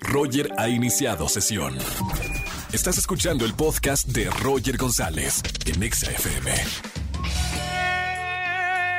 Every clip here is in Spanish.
Roger ha iniciado sesión. Estás escuchando el podcast de Roger González en Exa FM.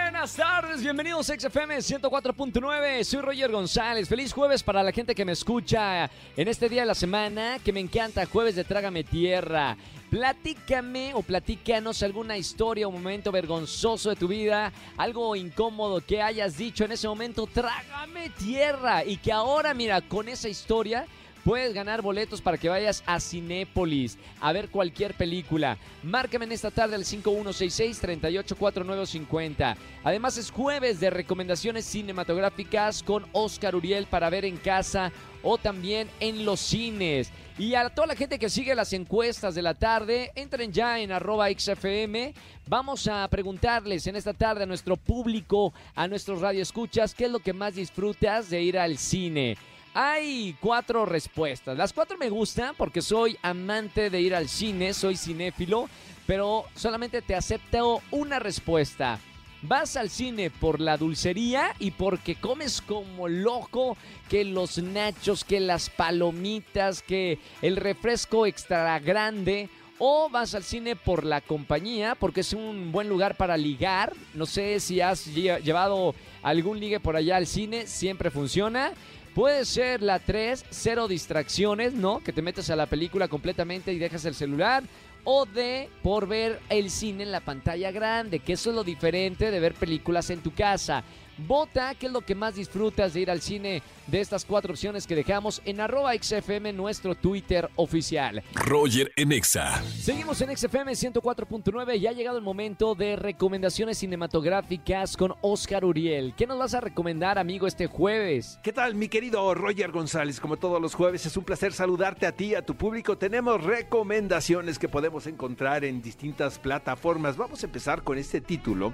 Buenas tardes, bienvenidos a XFM 104.9. Soy Roger González. Feliz jueves para la gente que me escucha en este día de la semana que me encanta, jueves de Trágame Tierra. Platícame o platícanos alguna historia o momento vergonzoso de tu vida, algo incómodo que hayas dicho en ese momento, trágame tierra y que ahora mira, con esa historia puedes ganar boletos para que vayas a Cinépolis a ver cualquier película. Márcame en esta tarde al 5166-384950. Además es jueves de recomendaciones cinematográficas con Oscar Uriel para ver en casa o también en los cines. Y a toda la gente que sigue las encuestas de la tarde, entren ya en arroba XFM. Vamos a preguntarles en esta tarde a nuestro público, a nuestros radioescuchas, qué es lo que más disfrutas de ir al cine. Hay cuatro respuestas. Las cuatro me gustan porque soy amante de ir al cine, soy cinéfilo, pero solamente te acepto una respuesta. Vas al cine por la dulcería y porque comes como loco que los nachos, que las palomitas, que el refresco extra grande. O vas al cine por la compañía, porque es un buen lugar para ligar. No sé si has llevado algún ligue por allá al cine, siempre funciona. Puede ser la 3, cero distracciones, ¿no? Que te metes a la película completamente y dejas el celular. O D, por ver el cine en la pantalla grande, que eso es lo diferente de ver películas en tu casa. Vota qué es lo que más disfrutas de ir al cine de estas cuatro opciones que dejamos en arroba XFM, nuestro Twitter oficial. Roger en Exa. Seguimos en XFM 104.9 y ha llegado el momento de recomendaciones cinematográficas con Oscar Uriel. ¿Qué nos vas a recomendar, amigo, este jueves? ¿Qué tal, mi querido Roger González? Como todos los jueves, es un placer saludarte a ti, a tu público. Tenemos recomendaciones que podemos encontrar en distintas plataformas. Vamos a empezar con este título,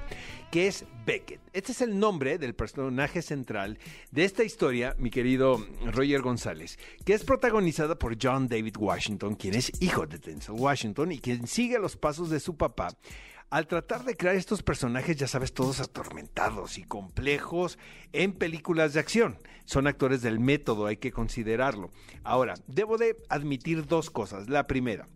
que es Beckett. Este es el nombre del personaje central de esta historia, mi querido Roger González, que es protagonizada por John David Washington, quien es hijo de Denzel Washington y quien sigue los pasos de su papá al tratar de crear estos personajes, ya sabes, todos atormentados y complejos en películas de acción. Son actores del método, hay que considerarlo. Ahora, debo de admitir dos cosas. La primera,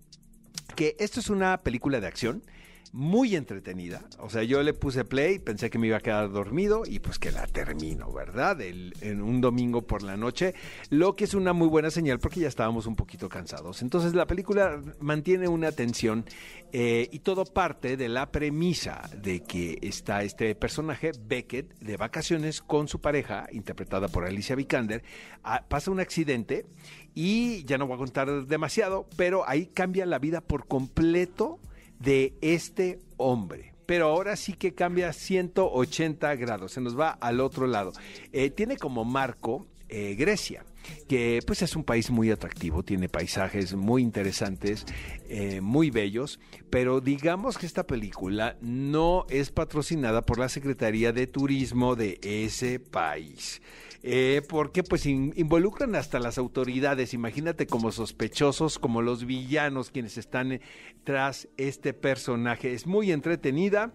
que esto es una película de acción muy entretenida. O sea, yo le puse play, pensé que me iba a quedar dormido y pues que la termino, ¿verdad? en un domingo por la noche, lo que es una muy buena señal porque ya estábamos un poquito cansados. Entonces la película mantiene una tensión eh, y todo parte de la premisa de que está este personaje, Beckett, de vacaciones con su pareja, interpretada por Alicia Vikander, ah, pasa un accidente y ya no voy a contar demasiado, pero ahí cambia la vida por completo de este hombre. Pero ahora sí que cambia 180 grados, se nos va al otro lado. Eh, tiene como marco eh, Grecia, que pues es un país muy atractivo, tiene paisajes muy interesantes, eh, muy bellos, pero digamos que esta película no es patrocinada por la Secretaría de Turismo de ese país. Eh, porque pues involucran hasta las autoridades, imagínate como sospechosos, como los villanos quienes están eh, tras este personaje. Es muy entretenida.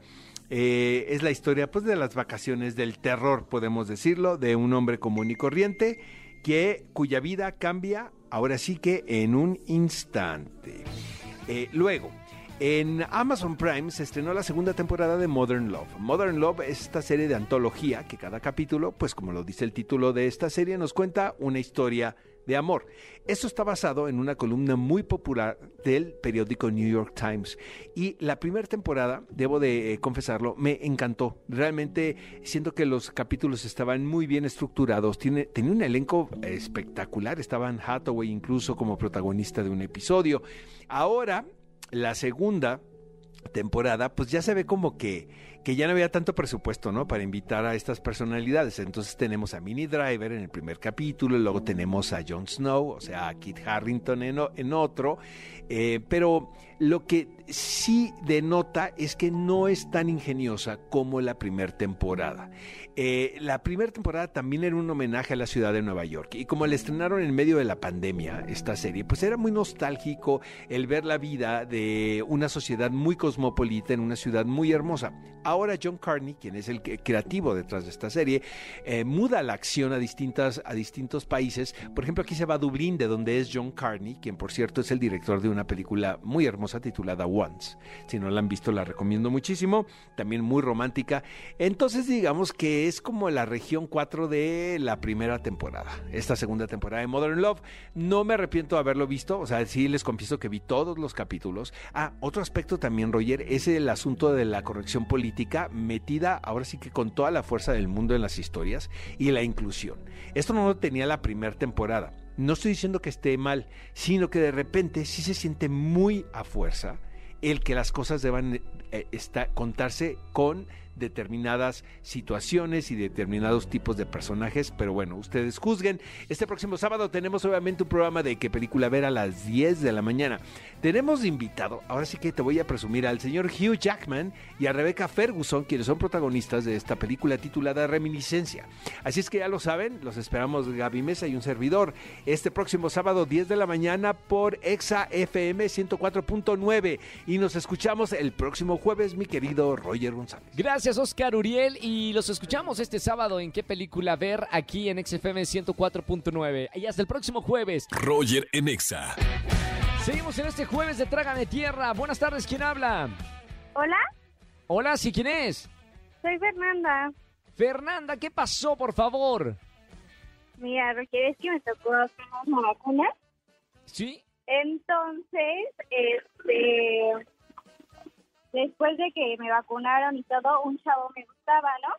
Eh, es la historia pues de las vacaciones del terror, podemos decirlo, de un hombre común y corriente que cuya vida cambia ahora sí que en un instante. luego, en Amazon Prime se estrenó la segunda temporada de Modern Love. Modern Love es esta serie de antología que cada capítulo, pues como lo dice el título de esta serie, nos cuenta una historia de amor. Esto está basado en una columna muy popular del periódico New York Times. Y la primera temporada, debo de eh, confesarlo, me encantó. Realmente siento que los capítulos estaban muy bien estructurados. Tiene, tenía un elenco espectacular. Estaban Hathaway incluso como protagonista de un episodio. Ahora la segunda temporada, pues ya se ve como que, que ya no había tanto presupuesto, ¿no? Para invitar a estas personalidades. Entonces tenemos a Minnie Driver en el primer capítulo, luego tenemos a Jon Snow, o sea, a Kit Harrington en, en otro, eh, pero lo que sí denota es que no es tan ingeniosa como la primera temporada. Eh, la primera temporada también era un homenaje a la ciudad de Nueva York y como la estrenaron en medio de la pandemia, esta serie, pues era muy nostálgico el ver la vida de una sociedad muy cosmopolita en una ciudad muy hermosa. ahora John Carney, quien es el creativo detrás de esta serie, eh, muda la acción a, distintas, a distintos países. Por ejemplo, aquí se va a Dublín, de donde es John Carney, quien por cierto es el director de una película muy hermosa titulada Once. Si no la han visto, la recomiendo muchísimo. También muy romántica. Entonces, digamos que es como la región 4 de la primera temporada. Esta segunda temporada de Modern Love. No me arrepiento de haberlo visto. O sea, sí les confieso que vi todos los capítulos. Ah, otro aspecto también, Roger, es el asunto de la corrección política metida ahora sí que con toda la fuerza del mundo en las historias y la inclusión. Esto no lo tenía la primera temporada. No estoy diciendo que esté mal, sino que de repente sí se siente muy a fuerza el que las cosas deban eh, contarse con determinadas situaciones y determinados tipos de personajes, pero bueno, ustedes juzguen. Este próximo sábado tenemos obviamente un programa de qué película ver a las 10 de la mañana. Tenemos invitado, ahora sí que te voy a presumir al señor Hugh Jackman y a Rebecca Ferguson, quienes son protagonistas de esta película titulada Reminiscencia. Así es que ya lo saben, los esperamos Gaby Mesa y un servidor este próximo sábado 10 de la mañana por Exa FM 104.9 y nos escuchamos el próximo jueves, mi querido Roger González. Gracias Gracias, Oscar Uriel. Y los escuchamos este sábado en qué película ver aquí en XFM 104.9. Y hasta el próximo jueves. Roger en Exa. Seguimos en este jueves de Trágame Tierra. Buenas tardes, ¿quién habla? Hola. Hola, ¿sí quién es? Soy Fernanda. Fernanda, ¿qué pasó, por favor? Mira, Roger, es que me tocó una vacuna. ¿Sí? Entonces, este después de que me vacunaron y todo, un chavo me gustaba, ¿no?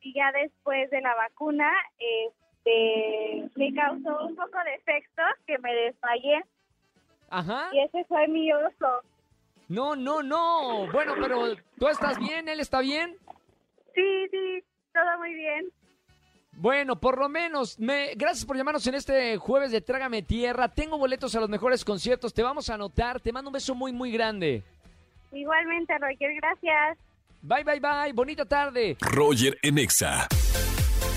Y ya después de la vacuna, este, me causó un poco de efecto que me desmayé. Ajá. Y ese fue mi oso. No, no, no. Bueno, pero ¿tú estás bien? ¿Él está bien? Sí, sí, todo muy bien. Bueno, por lo menos, me, gracias por llamarnos en este jueves de Trágame Tierra. Tengo boletos a los mejores conciertos, te vamos a anotar. Te mando un beso muy, muy grande. Igualmente, Roger, gracias. Bye, bye, bye. Bonita tarde. Roger Enexa.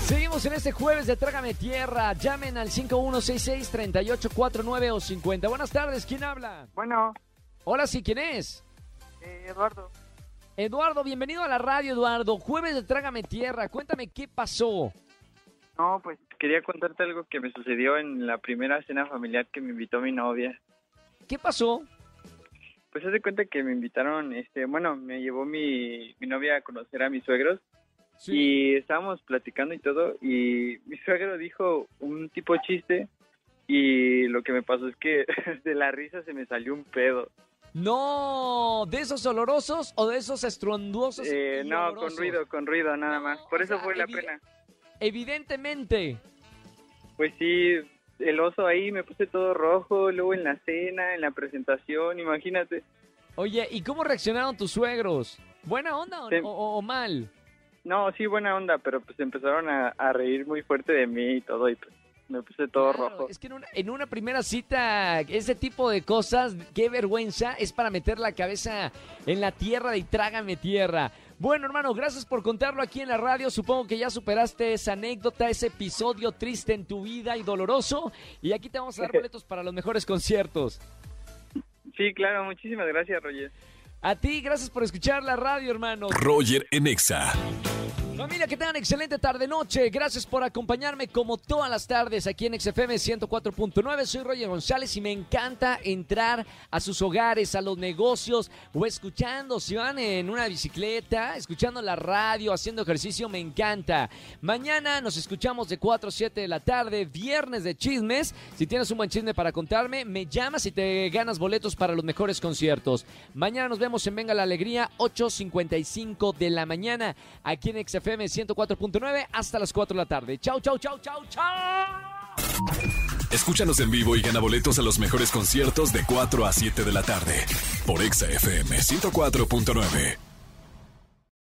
Seguimos en este jueves de Trágame Tierra. Llamen al 5166-3849 o 50. Buenas tardes, ¿quién habla? Bueno. Hola, sí, ¿quién es? Eh, Eduardo. Eduardo, bienvenido a la radio, Eduardo. Jueves de Trágame Tierra. Cuéntame qué pasó. No, pues quería contarte algo que me sucedió en la primera cena familiar que me invitó mi novia. ¿Qué pasó? Pues de cuenta que me invitaron, este, bueno, me llevó mi, mi novia a conocer a mis suegros y estábamos platicando y todo y mi suegro dijo un tipo chiste y lo que me pasó es que de la risa se me salió un pedo. No, ¿de esos olorosos o de esos estruendosos? Eh, no, con ruido, con ruido nada más. Por eso fue la pena. Evidentemente. Pues sí, el oso ahí, me puse todo rojo, luego en la cena, en la presentación, imagínate. Oye, ¿y cómo reaccionaron tus suegros? ¿Buena onda o, mal? No, sí, buena onda, pero pues empezaron a, reír muy fuerte de mí y todo, y pues me puse todo rojo. Es que en una, en una, primera cita, ese tipo de cosas, qué vergüenza, es para meter la cabeza en la tierra y trágame tierra. Bueno, hermano, gracias por contarlo aquí en la radio. Supongo que ya superaste esa anécdota, ese episodio triste en tu vida y doloroso. Y aquí te vamos a dar boletos para los mejores conciertos. Sí, claro, muchísimas gracias, Roger. A ti, gracias por escuchar la radio, hermano. Roger Enexa. Familia, que tengan excelente tarde-noche. Gracias por acompañarme como todas las tardes aquí en XFM 104.9. Soy Roger González y me encanta entrar a sus hogares, a los negocios o escuchando, si van en una bicicleta, escuchando la radio, haciendo ejercicio, me encanta. Mañana nos escuchamos de 4 a 7 de la tarde, viernes de chismes. Si tienes un buen chisme para contarme, me llamas y te ganas boletos para los mejores conciertos. Mañana nos vemos en Venga la Alegría, 8.55 de la mañana, aquí en XFM FM 104.9 hasta las 4 de la tarde. Chau, chau, chau, chau, chau. Escúchanos en vivo y gana boletos a los mejores conciertos de 4 a 7 de la tarde por Exa FM 104.9.